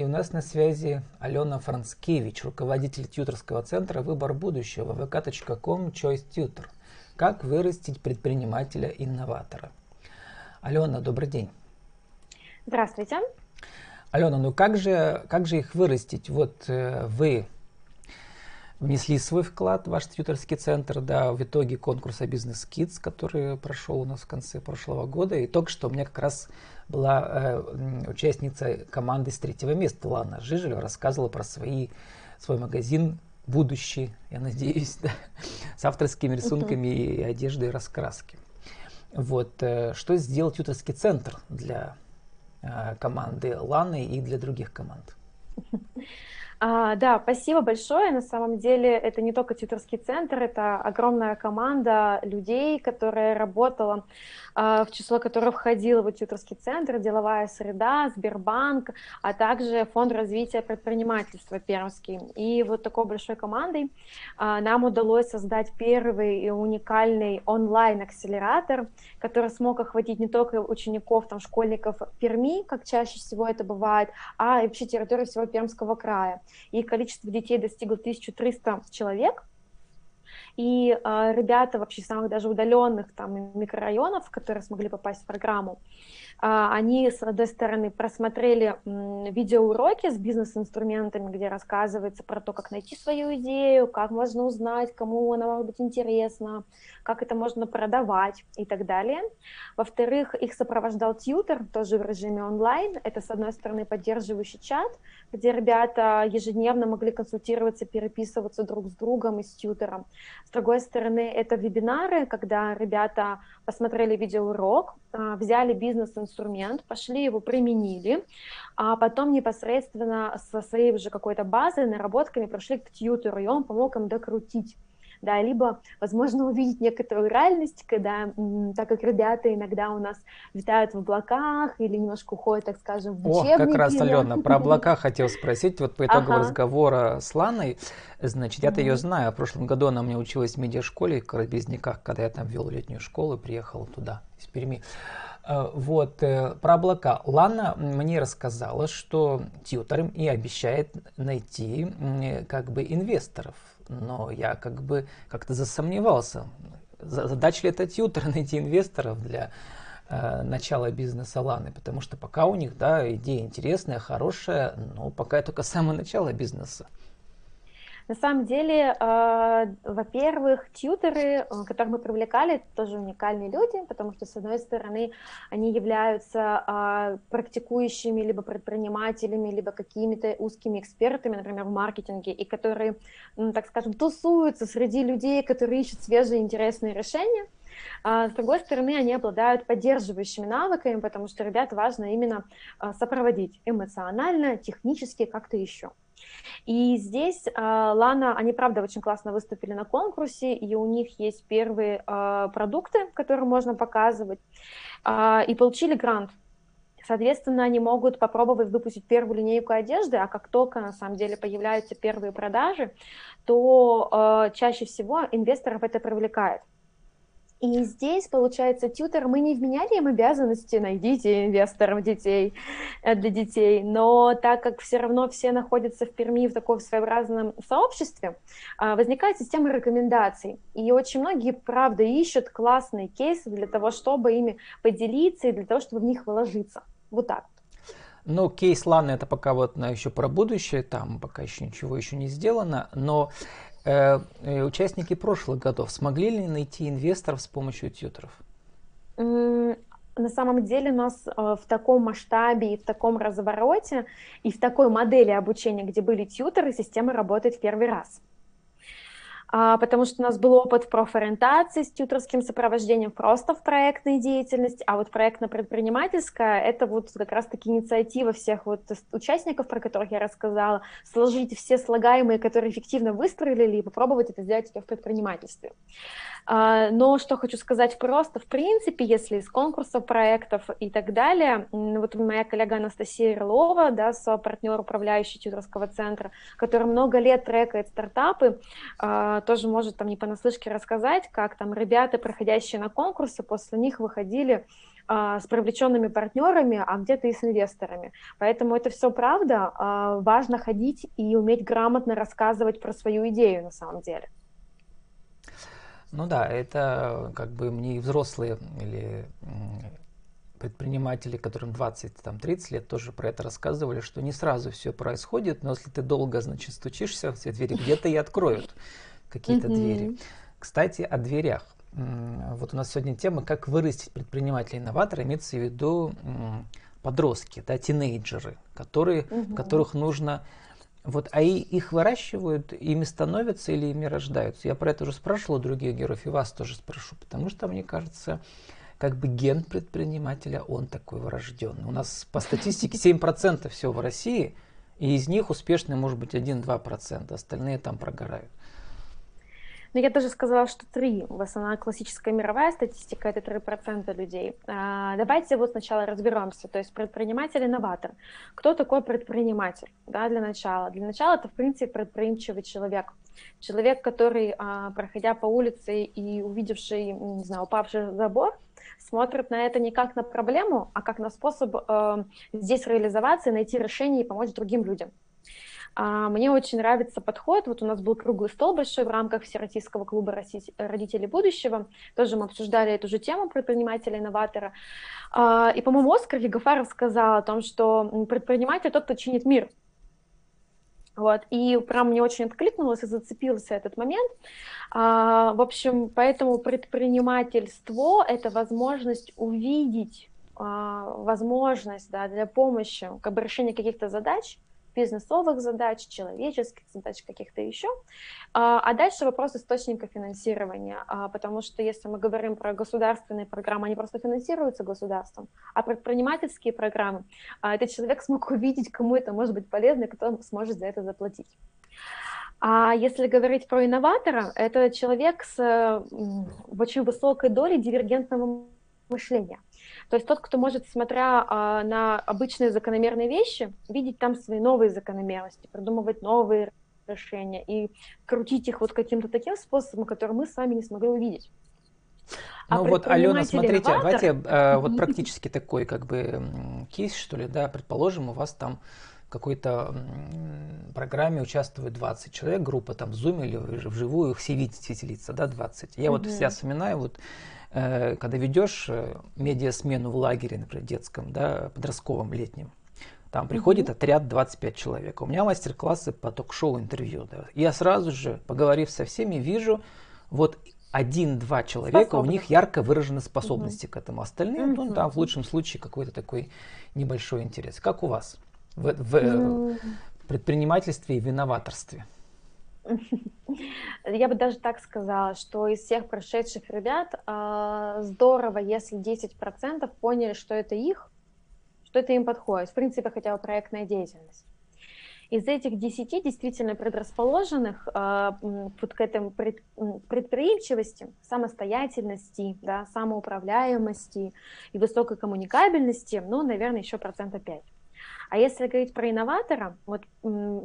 И у нас на связи Алена Францкевич, руководитель тьюторского центра «Выбор будущего» vk.com Choice Tutor. Как вырастить предпринимателя-инноватора? Алена, добрый день. Здравствуйте. Алена, ну как же, как же их вырастить? Вот э, вы внесли свой вклад в ваш тьюторский центр, да, в итоге конкурса Business Kids, который прошел у нас в конце прошлого года. И только что у меня как раз была э, участница команды с третьего места, Лана Жижелева, рассказывала про свои, свой магазин будущий, я надеюсь, да, с авторскими рисунками uh-huh. и одеждой и раскраски. Вот, э, что сделал тьюторский центр для э, команды Ланы и для других команд? А, да, спасибо большое. На самом деле это не только тьюторский центр, это огромная команда людей, которая работала, а, в число которых входил вот тьюторский центр, деловая среда, Сбербанк, а также фонд развития предпринимательства Пермский. И вот такой большой командой а, нам удалось создать первый и уникальный онлайн-акселератор, который смог охватить не только учеников, там, школьников Перми, как чаще всего это бывает, а и вообще территорию всего Пермского края и количество детей достигло 1300 человек, и э, ребята вообще самых даже удаленных там микрорайонов, которые смогли попасть в программу, они, с одной стороны, просмотрели видеоуроки с бизнес-инструментами, где рассказывается про то, как найти свою идею, как можно узнать, кому она может быть интересна, как это можно продавать и так далее. Во-вторых, их сопровождал тьютер, тоже в режиме онлайн. Это, с одной стороны, поддерживающий чат, где ребята ежедневно могли консультироваться, переписываться друг с другом и с тьютером. С другой стороны, это вебинары, когда ребята посмотрели видеоурок, а, взяли бизнес-инструмент, пошли его применили, а потом непосредственно со своей уже какой-то базой, наработками прошли к тьютеру, и он помог им докрутить. Да, либо, возможно, увидеть некоторую реальность, когда, так как ребята иногда у нас витают в облаках или немножко уходят, так скажем, в О, как раз, Алена, про облака хотел спросить, вот по итогу ага. разговора с Ланой, значит, я-то ее знаю, в прошлом году она у меня училась в медиашколе, в Карабезняках, когда я там вел летнюю школу, приехал туда, из Перми. Э, вот, э, про облака. Лана мне рассказала, что тьютер и обещает найти как бы инвесторов но я как бы как-то засомневался. Задача ли это тьютер найти инвесторов для э, начала бизнеса Ланы, потому что пока у них, да, идея интересная, хорошая, но пока только самое начало бизнеса. На самом деле, э, во-первых, тьютеры, э, которых мы привлекали, тоже уникальные люди, потому что, с одной стороны, они являются э, практикующими либо предпринимателями, либо какими-то узкими экспертами, например, в маркетинге, и которые, ну, так скажем, тусуются среди людей, которые ищут свежие интересные решения. А с другой стороны, они обладают поддерживающими навыками, потому что ребят важно именно сопроводить эмоционально, технически, как-то еще. И здесь э, Лана, они правда очень классно выступили на конкурсе, и у них есть первые э, продукты, которые можно показывать, э, и получили грант. Соответственно, они могут попробовать выпустить первую линейку одежды, а как только на самом деле появляются первые продажи, то э, чаще всего инвесторов это привлекает. И здесь, получается, тьютер, мы не вменяли им обязанности, найдите инвесторов детей э, для детей, но так как все равно все находятся в Перми в таком своеобразном сообществе, а, возникает система рекомендаций. И очень многие, правда, ищут классные кейсы для того, чтобы ими поделиться и для того, чтобы в них вложиться. Вот так. Ну, кейс Ланы это пока вот на еще про будущее, там пока еще ничего еще не сделано, но участники прошлых годов смогли ли найти инвесторов с помощью тьютеров? На самом деле нас э, в таком масштабе и в таком развороте и в такой модели обучения, где были тьютеры, система работает в первый раз. А, потому что у нас был опыт в профориентации с тьюторским сопровождением просто в проектной деятельности, а вот проектно-предпринимательская — это вот как раз-таки инициатива всех вот участников, про которых я рассказала, сложить все слагаемые, которые эффективно выстрелили, и попробовать это сделать в предпринимательстве. А, но что хочу сказать просто, в принципе, если из конкурсов, проектов и так далее, вот моя коллега Анастасия Ирлова, да, партнер управляющий тьюторского центра, который много лет трекает стартапы, а, тоже может там не понаслышке рассказать, как там ребята, проходящие на конкурсы, после них выходили с привлеченными партнерами, а где-то и с инвесторами. Поэтому это все правда. Важно ходить и уметь грамотно рассказывать про свою идею на самом деле. Ну да, это как бы мне взрослые или предприниматели, которым 20-30 лет, тоже про это рассказывали, что не сразу все происходит, но если ты долго, значит, стучишься в все двери, где-то и откроют какие-то двери. Кстати, о дверях. Вот у нас сегодня тема, как вырастить предпринимателя-инноватора, имеется в виду подростки, да, тинейджеры, которые, угу. которых нужно вот, а и их выращивают, ими становятся или ими рождаются? Я про это уже спрашивал у других героев, и вас тоже спрошу, потому что, мне кажется, как бы ген предпринимателя, он такой врожденный. У нас по статистике 7% всего в России, и из них успешный может быть 1-2%, остальные там прогорают. Но я даже сказала, что три. В основном классическая мировая статистика это 3% людей. А, давайте вот сначала разберемся. То есть предприниматель-инноватор. Кто такой предприниматель? Да, для начала. Для начала это, в принципе, предприимчивый человек. Человек, который, а, проходя по улице и увидевший, не знаю, упавший забор, смотрит на это не как на проблему, а как на способ э, здесь реализоваться, найти решение и помочь другим людям. А, мне очень нравится подход. Вот у нас был круглый стол большой в рамках Всероссийского клуба родителей будущего. Тоже мы обсуждали эту же тему предпринимателя-инноватора. А, и, по-моему, Оскар Егофаров сказал о том, что предприниматель тот, кто чинит мир. Вот, и прям мне очень откликнулось и зацепился этот момент. А, в общем, поэтому предпринимательство – это возможность увидеть возможность да, для помощи, как бы решения каких-то задач – бизнесовых задач, человеческих задач каких-то еще. А, а дальше вопрос источника финансирования, а, потому что если мы говорим про государственные программы, они просто финансируются государством, а предпринимательские программы, а, этот человек смог увидеть, кому это может быть полезно, и кто сможет за это заплатить. А если говорить про инноватора, это человек с очень высокой долей дивергентного мышления. То есть тот, кто может, смотря а, на обычные закономерные вещи, видеть там свои новые закономерности, придумывать новые решения и крутить их вот каким-то таким способом, который мы с вами не смогли увидеть. А ну вот, Алена, смотрите, давайте э, вот практически такой как бы кейс, что ли, да, предположим, у вас там в какой-то программе участвует 20 человек, группа там в Zoom или вживую, все видите лица, да, 20. Я вот себя вспоминаю, вот когда ведешь э, медиасмену в лагере, например, детском, да, подростковом, летнем, там приходит mm отряд 25 человек. У меня мастер-классы по ток-шоу интервью. Да. Я сразу же, поговорив со всеми, вижу вот один-два человека, Способны. у них ярко выражены способности угу. к этому. Остальные, угу. ну, там в лучшем случае какой-то такой небольшой интерес. Как у вас в, в ну... предпринимательстве и виноваторстве? Я бы даже так сказала, что из всех прошедших ребят э, здорово, если 10% поняли, что это их, что это им подходит. В принципе, хотя бы проектная деятельность. Из этих 10 действительно предрасположенных э, вот к этому пред, предприимчивости, самостоятельности, да, самоуправляемости и высокой коммуникабельности, ну, наверное, еще процента 5. А если говорить про инноватора, вот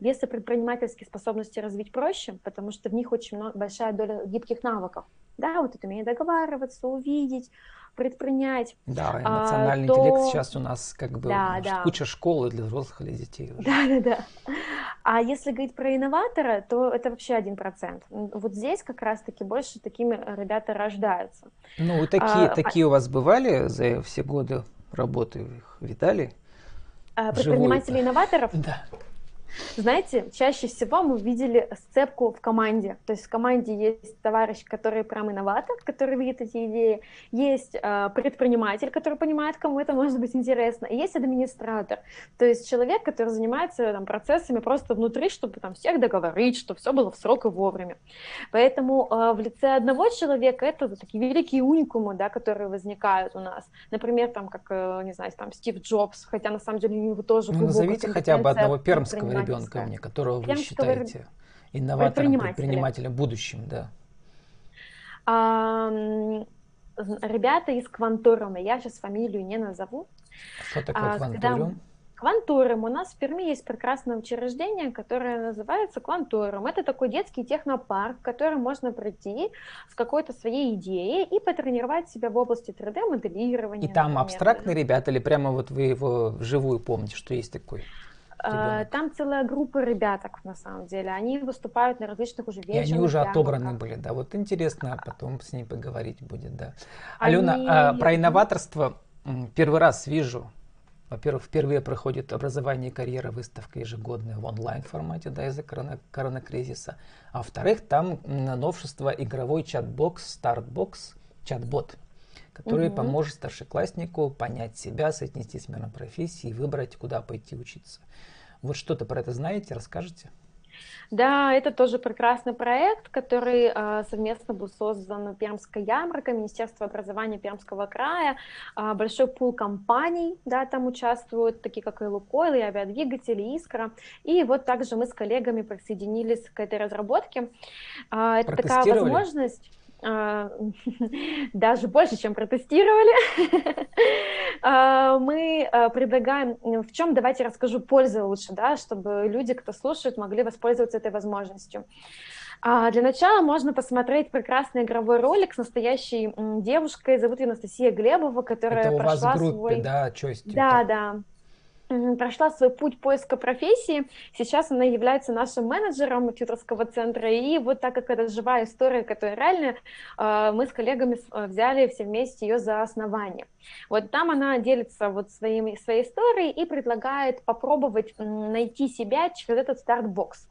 если предпринимательские способности развить проще, потому что в них очень много, большая доля гибких навыков, да, вот это умение договариваться, увидеть, предпринять. Да, эмоциональный а, то... интеллект сейчас у нас как бы да, да. куча школы для взрослых или детей. Уже. Да, да, да. А если говорить про инноватора, то это вообще один процент. Вот здесь как раз-таки больше такими ребята рождаются. Ну, такие, а, такие а... у вас бывали за все годы работы, их видали? А, предпринимателей-инноваторов? Да. Знаете, чаще всего мы видели сцепку в команде. То есть в команде есть товарищ, который прям инноватор, который видит эти идеи, есть э, предприниматель, который понимает, кому это может быть интересно, и есть администратор, то есть человек, который занимается там, процессами просто внутри, чтобы там всех договорить, чтобы все было в срок и вовремя. Поэтому э, в лице одного человека это такие великие уникумы, да, которые возникают у нас. Например, там, как, э, не знаю, там Стив Джобс, хотя на самом деле у него тоже ну, Назовите хотя бы одного пермского ребенка мне, которого вы считаете инноватором, предпринимателем будущим, да? А, ребята из Кванториума, я сейчас фамилию не назову. Что такое а, Кванториум? Кванториум. У нас в Перми есть прекрасное учреждение, которое называется Кванториум. Это такой детский технопарк, в который можно прийти с какой-то своей идеей и потренировать себя в области 3D-моделирования. И там например, абстрактные ребята или прямо вот вы его вживую помните, что есть такой? Ребенок. Там целая группа ребяток, на самом деле. Они выступают на различных уже вечерах. И они уже отобраны были, да. Вот интересно, а потом с ней поговорить будет, да. Алена, они... а, про инноваторство первый раз вижу. Во-первых, впервые проходит образование и карьера выставка ежегодная в онлайн формате, да, из-за корона, коронакризиса. А во-вторых, там новшество игровой чат-бокс, старт-бокс, чат-бот, который угу. поможет старшекласснику понять себя, соотнести с миром профессии и выбрать, куда пойти учиться. Вот что-то про это знаете, расскажете? Да, это тоже прекрасный проект, который э, совместно был создан Пермской ярмаркой, Министерство образования Пермского края, э, большой пул компаний, да, там участвуют, такие как и Лукойл, и Авиадвигатели, и Искра, и вот также мы с коллегами присоединились к этой разработке. Э, это такая возможность даже больше, чем протестировали. А, мы а, предлагаем, в чем, давайте расскажу, польза лучше, да, чтобы люди, кто слушает, могли воспользоваться этой возможностью. Для начала можно посмотреть прекрасный игровой ролик с настоящей девушкой, зовут ее Анастасия Глебова, которая Это у прошла вас в группе, свой... да, что Да, да прошла свой путь поиска профессии. Сейчас она является нашим менеджером тьюторского центра. И вот так как это живая история, которая реальная, а, мы с коллегами а, взяли все вместе ее за основание. Вот там она делится вот своими, своей историей и предлагает попробовать найти себя через этот старт-бокс.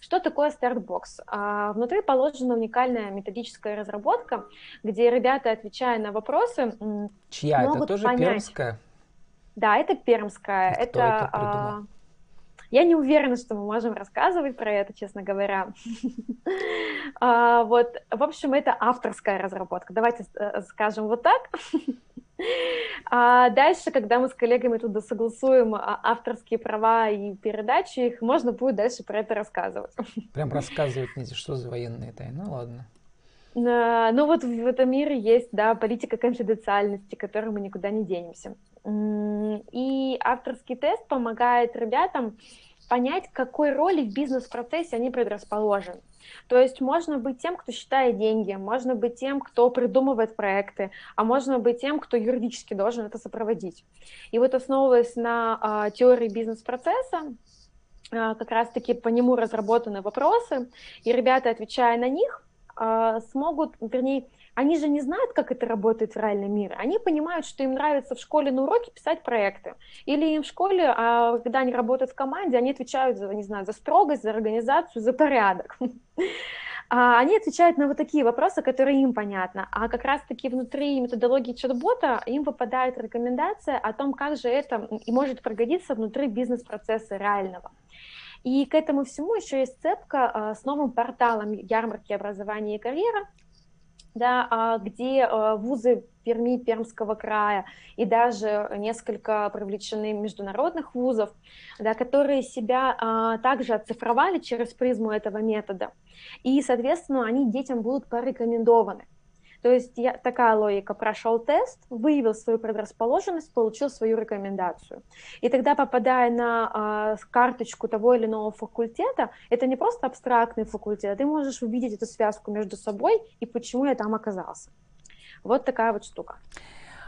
Что такое стартбокс? А, внутри положена уникальная методическая разработка, где ребята, отвечая на вопросы, Чья? могут это тоже понять, пермская? Да, это пермская. Кто это, это а, я не уверена, что мы можем рассказывать про это, честно говоря. а, вот, в общем, это авторская разработка. Давайте э, скажем вот так. А дальше, когда мы с коллегами туда согласуем авторские права и передачи их, можно будет дальше про это рассказывать. Прям рассказывать, что за военные тайны, ну ладно. Ну вот в этом мире есть, да, политика конфиденциальности, которой мы никуда не денемся. И авторский тест помогает ребятам понять, какой роли в бизнес-процессе они предрасположены. То есть можно быть тем, кто считает деньги, можно быть тем, кто придумывает проекты, а можно быть тем, кто юридически должен это сопроводить. И вот основываясь на а, теории бизнес-процесса, а, как раз-таки по нему разработаны вопросы, и ребята, отвечая на них, а, смогут, вернее, они же не знают, как это работает в реальном мире. Они понимают, что им нравится в школе на уроке писать проекты. Или им в школе, а когда они работают в команде, они отвечают за, не знаю, за строгость, за организацию, за порядок. А они отвечают на вот такие вопросы, которые им понятны. А как раз-таки внутри методологии чат-бота им выпадает рекомендация о том, как же это и может пригодиться внутри бизнес-процесса реального. И к этому всему еще есть цепка а, с новым порталом ярмарки образования и карьера, да, а, где а, вузы Перми, Пермского края и даже несколько привлечены международных вузов, да, которые себя а, также оцифровали через призму этого метода. И, соответственно, они детям будут порекомендованы. То есть я, такая логика. Прошел тест, выявил свою предрасположенность, получил свою рекомендацию. И тогда, попадая на э, карточку того или иного факультета, это не просто абстрактный факультет, а ты можешь увидеть эту связку между собой и почему я там оказался. Вот такая вот штука.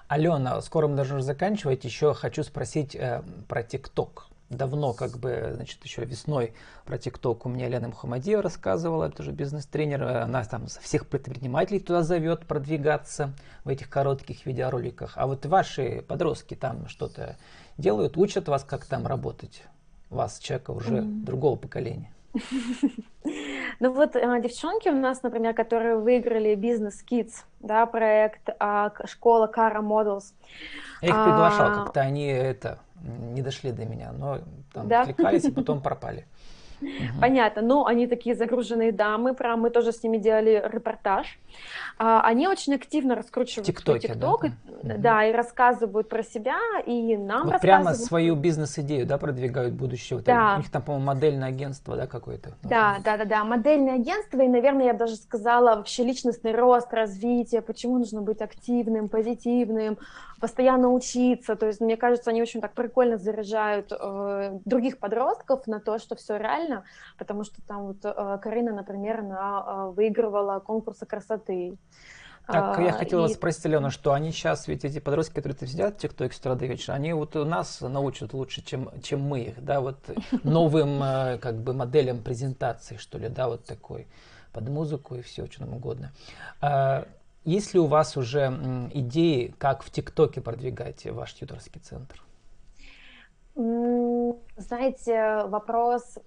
Алена, скоро мы должны заканчивать. Еще хочу спросить э, про ТикТок давно, как бы, значит, еще весной про ТикТок у меня Лена Мухаммадиева рассказывала, это же бизнес-тренер, она там всех предпринимателей туда зовет продвигаться в этих коротких видеороликах. А вот ваши подростки там что-то делают, учат вас, как там работать, вас, человека уже mm-hmm. другого поколения. Ну вот э, девчонки у нас, например, которые выиграли бизнес Kids, да, проект а, школа Кара Models. Я их приглашал, а, как-то они это не дошли до меня, но там да? кликались и потом пропали. Угу. Понятно, но они такие загруженные дамы, прям мы тоже с ними делали репортаж. А, они очень активно раскручивают ТикТоке, ТикТок, да? Да, да, и рассказывают про себя, и нам вот рассказывают. Прямо свою бизнес-идею, да, продвигают будущее. Вот да. У них там, по-моему, модельное агентство, да, какое-то? Да, да, да, да, модельное агентство, и, наверное, я бы даже сказала, вообще личностный рост, развитие, почему нужно быть активным, позитивным, постоянно учиться. То есть, мне кажется, они очень так прикольно заряжают э, других подростков на то, что все реально, потому что там вот э, Карина, например, она э, выигрывала конкурсы красоты. Так, я а, хотела вас спросить, Алена, что они сейчас, ведь эти подростки, которые там сидят в ТикТоке с утра до вечера, они вот у нас научат лучше, чем, чем мы их, да, вот новым э, как бы моделям презентации, что ли, да, вот такой, под музыку и все, что нам угодно. А, есть ли у вас уже идеи, как в ТикТоке продвигать ваш тьюторский центр? Знаете, вопрос,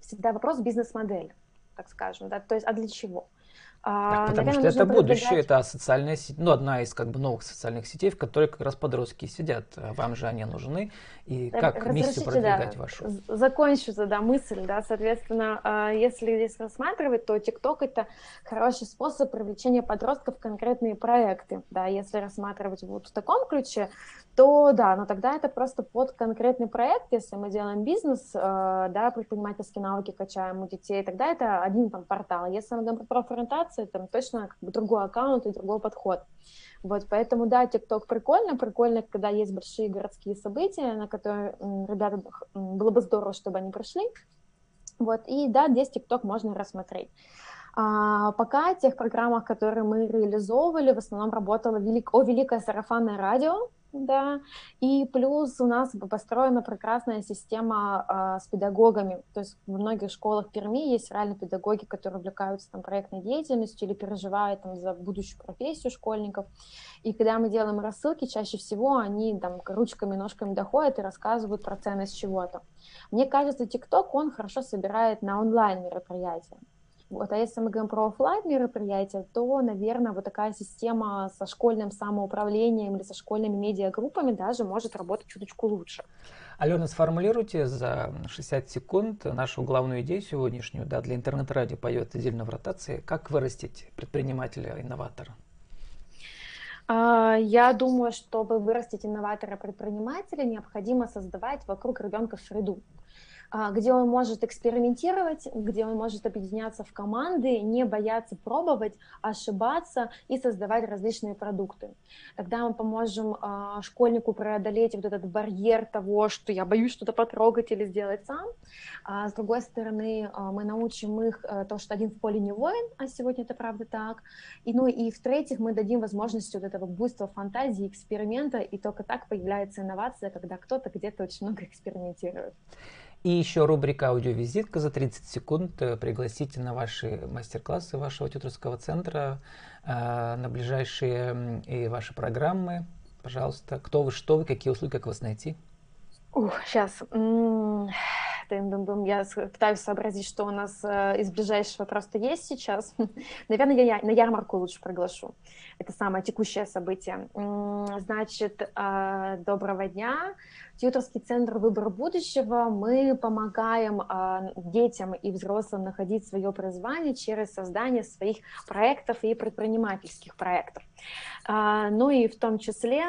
всегда вопрос бизнес-модель, так скажем, да, то есть, а для чего? А, так, потому наверное, что это будущее, это социальная сеть, ну, одна из как бы новых социальных сетей, в которой как раз подростки сидят. А вам же они нужны. И как миссию продвигать да, вашу? Закончу да, мысль, да, соответственно, а, если здесь рассматривать, то TikTok это хороший способ привлечения подростков в конкретные проекты, да, если рассматривать вот в таком ключе, то да, но тогда это просто под конкретный проект, если мы делаем бизнес, да, предпринимательские навыки качаем у детей, тогда это один там портал. Если мы говорим про коммуникации, там точно как бы другой аккаунт и другой подход. Вот, поэтому, да, ТикТок прикольно, прикольно, когда есть большие городские события, на которые ребята, было бы здорово, чтобы они прошли. Вот, и да, здесь ТикТок можно рассмотреть. А, пока в тех программах, которые мы реализовывали, в основном работало велик... о великое сарафанное радио, да, и плюс у нас построена прекрасная система а, с педагогами, то есть в многих школах Перми есть реально педагоги, которые увлекаются там проектной деятельностью или переживают там за будущую профессию школьников, и когда мы делаем рассылки, чаще всего они там ручками, ножками доходят и рассказывают про ценность чего-то. Мне кажется, TikTok, он хорошо собирает на онлайн мероприятия, вот. А если мы говорим про офлайн мероприятия, то, наверное, вот такая система со школьным самоуправлением или со школьными медиагруппами даже может работать чуточку лучше. Алена, сформулируйте за 60 секунд нашу главную идею сегодняшнюю. Да, для интернет-радио поет отдельно в ротации. Как вырастить предпринимателя-инноватора? А, я думаю, чтобы вырастить инноватора-предпринимателя, необходимо создавать вокруг ребенка среду. А, где он может экспериментировать, где он может объединяться в команды, не бояться пробовать, ошибаться и создавать различные продукты. Тогда мы поможем а, школьнику преодолеть вот этот барьер того, что я боюсь что-то потрогать или сделать сам. А с другой стороны, мы научим их то, что один в поле не воин, а сегодня это правда так. И, ну и в-третьих, мы дадим возможность вот этого буйства фантазии, эксперимента, и только так появляется инновация, когда кто-то где-то очень много экспериментирует. И еще рубрика «Аудиовизитка» за 30 секунд. Э, пригласите на ваши мастер-классы вашего тьюторского центра, э, на ближайшие и ваши программы. Пожалуйста, кто вы, что вы, какие услуги, как вас найти? Ух, сейчас. Я пытаюсь сообразить, что у нас э, из ближайшего просто есть сейчас. Наверное, я на ярмарку лучше приглашу. Это самое текущее событие. Значит, доброго дня. Тьюторский центр «Выбор будущего» мы помогаем э, детям и взрослым находить свое призвание через создание своих проектов и предпринимательских проектов. Э, ну и в том числе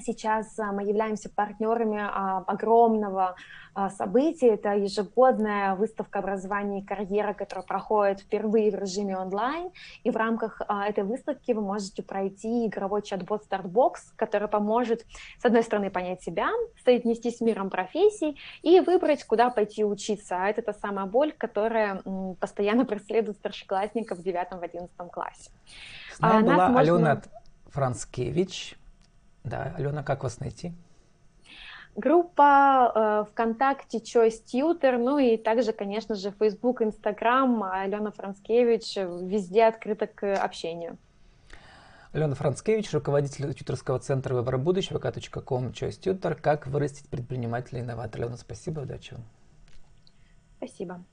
сейчас мы являемся партнерами э, огромного а, событие. Это ежегодная выставка образования и карьеры, которая проходит впервые в режиме онлайн. И в рамках а, этой выставки вы можете пройти игровой чат-бот Startbox, который поможет, с одной стороны, понять себя, соединести с миром профессий и выбрать, куда пойти учиться. А это та самая боль, которая постоянно преследует старшеклассников в 9-11 классе. С нами а, была можно... Алена Францкевич. Да, Алена, как вас найти? Группа э, ВКонтакте Choice Tutor, ну и также, конечно же, Facebook, Instagram, Алена Францкевич, везде открыто к общению. Алена Францкевич, руководитель тьюторского центра выбора будущего, vk.com, Choice Tutor. Как вырастить предпринимателя и инноватора. Алена, спасибо, удачи вам. Спасибо.